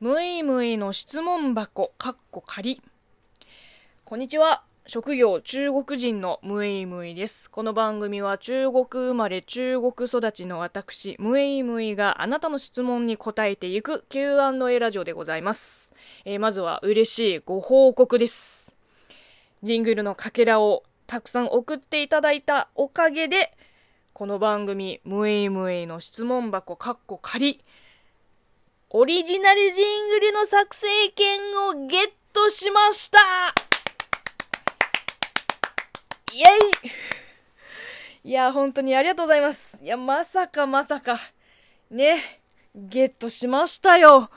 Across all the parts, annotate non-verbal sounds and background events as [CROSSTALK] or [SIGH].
むいむいの質問箱、かっこ仮。こんにちは。職業中国人のムイムイです。この番組は中国生まれ中国育ちの私、ムイムイがあなたの質問に答えていく Q&A ラジオでございます。えー、まずは嬉しいご報告です。ジングルのかけらをたくさん送っていただいたおかげで、この番組、ムイムイの質問箱、かっこ仮、オリジナルジングルの作成権をゲットしましたイェイいや、本当にありがとうございます。いや、まさかまさか。ね、ゲットしましたよ。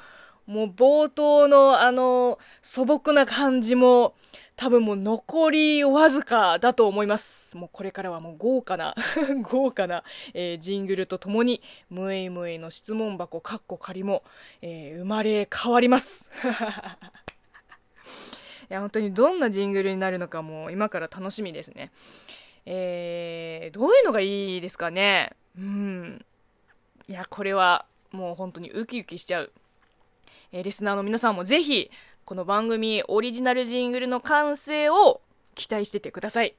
もう冒頭のあの素朴な感じも多分もう残りわずかだと思います。もうこれからはもう豪華な [LAUGHS] 豪華な、えー、ジングルとともに、ムエイムエの質問箱、カッコ仮も、えー、生まれ変わります。[LAUGHS] いや、本当にどんなジングルになるのかも今から楽しみですね。えー、どういうのがいいですかね？うん。いや、これはもう本当にウキウキしちゃう。えー、リスナーの皆さんもぜひ、この番組オリジナルジングルの完成を期待しててください。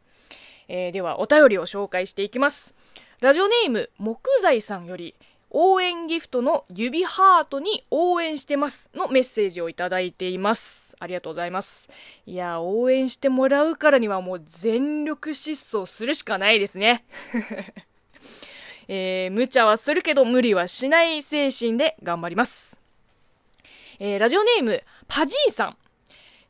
えー、では、お便りを紹介していきます。ラジオネーム、木材さんより、応援ギフトの指ハートに応援してますのメッセージをいただいています。ありがとうございます。いや、応援してもらうからにはもう全力疾走するしかないですね。[LAUGHS] えー、無茶はするけど無理はしない精神で頑張ります。えー、ラジオネーム、パジーさん。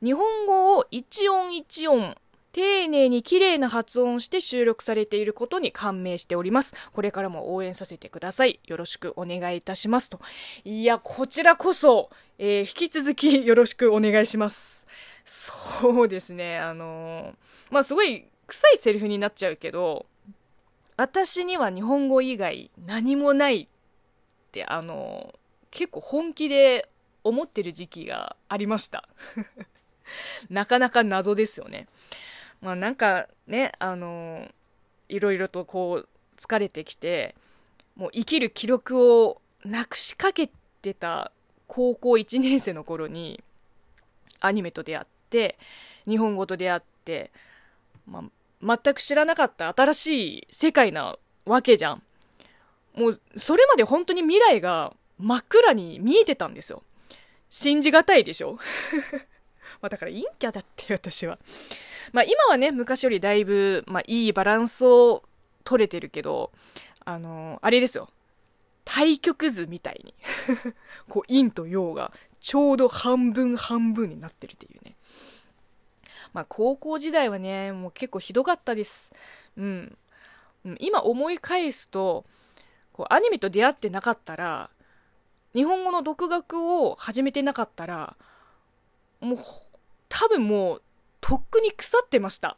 日本語を一音一音丁寧に綺麗な発音して収録されていることに感銘しております。これからも応援させてください。よろしくお願いいたしますと。いや、こちらこそ、えー、引き続き [LAUGHS] よろしくお願いします。そうですね、あのー、まあ、すごい臭いセリフになっちゃうけど、私には日本語以外何もないって、あのー、結構本気で思ってる時期がありました。[LAUGHS] なかなか謎ですよね。まあなんかね、あのいろいろとこう疲れてきて、もう生きる記録をなくしかけてた高校1年生の頃にアニメと出会って、日本語と出会って、まあ、全く知らなかった新しい世界なわけじゃん。もう、それまで本当に未来が真っ暗に見えてたんですよ。信じがたいでしょ？[LAUGHS] まあだから陰キャだって私は。まあ今はね、昔よりだいぶ、まあいいバランスを取れてるけど、あの、あれですよ。対極図みたいに [LAUGHS] こう陰と陽がちょうど半分半分になってるっていうね。まあ高校時代はね、もう結構ひどかったです。うん。今思い返すと、こうアニメと出会ってなかったら、日本語の独学を始めてなかったら、もう、多分もう、とっくに腐ってました。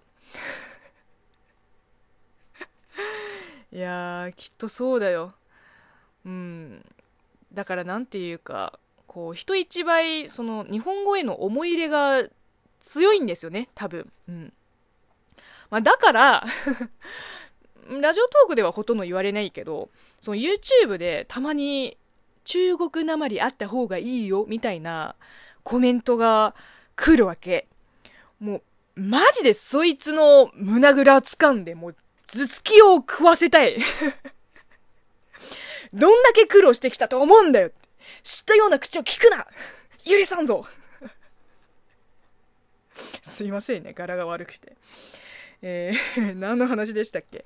[LAUGHS] いや、きっとそうだよ。うん。だからなんていうか、こう、人一倍、その、日本語への思い入れが強いんですよね、多分。うん。まあ、だから [LAUGHS] ラジオトークではほとんど言われないけど、その YouTube でたまに中国なまりあった方がいいよ、みたいなコメントが来るわけ。もう、マジでそいつの胸ぐら掴んで、もう、頭突きを食わせたい。[LAUGHS] どんだけ苦労してきたと思うんだよ知ったような口を聞くな許さんぞ [LAUGHS] すいませんね、柄が悪くて。えー、何の話でしたっけ？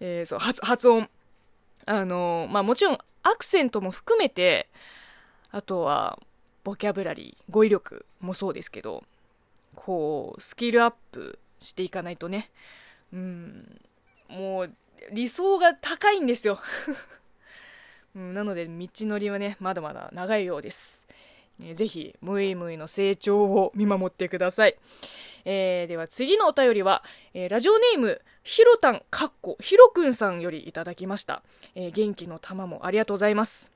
えー、そう、発、発音。あの、まあ、もちろん、アクセントも含めて、あとは、ボキャブラリー、語彙力もそうですけど、こう、スキルアップしていかないとね、うん、もう、理想が高いんですよ。[LAUGHS] なので、道のりはね、まだまだ長いようです。えぜひ、ムイムイの成長を見守ってください。えー、では次のお便りは、えー、ラジオネーム、ひろたん、かっこ、ひろくんさんよりいただきました。えー、元気の玉もありがとうございます。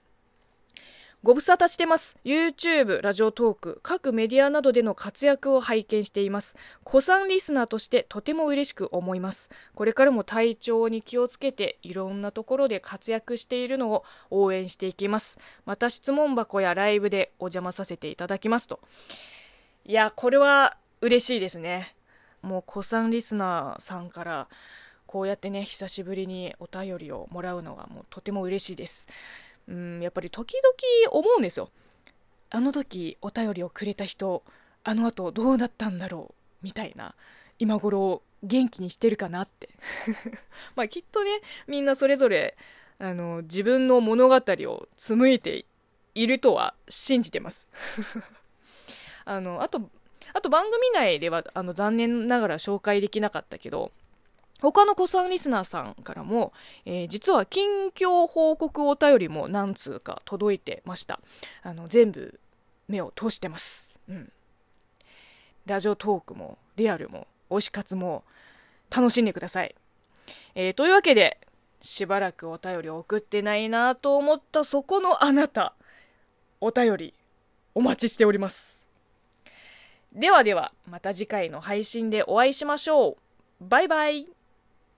ご無沙汰してます。YouTube、ラジオトーク、各メディアなどでの活躍を拝見しています。子さんリスナーとしてとても嬉しく思います。これからも体調に気をつけて、いろんなところで活躍しているのを応援していきます。また質問箱やライブでお邪魔させていただきますと。いや、これは嬉しいですね。もう子さんリスナーさんからこうやってね、久しぶりにお便りをもらうのがもうとても嬉しいです。うんやっぱり時々思うんですよ。あの時お便りをくれた人あの後どうだったんだろうみたいな。今頃元気にしてるかなって。[LAUGHS] まあきっとねみんなそれぞれあの自分の物語を紡いでいるとは信じてます。[LAUGHS] あのあとあと番組内ではあの残念ながら紹介できなかったけど他の子さんリスナーさんからも、えー、実は近況報告お便りも何通か届いてました。あの、全部目を通してます。うん。ラジオトークも、リアルも、推し活も楽しんでください。えー、というわけで、しばらくお便り送ってないなと思ったそこのあなた、お便りお待ちしております。ではでは、また次回の配信でお会いしましょう。バイバイ。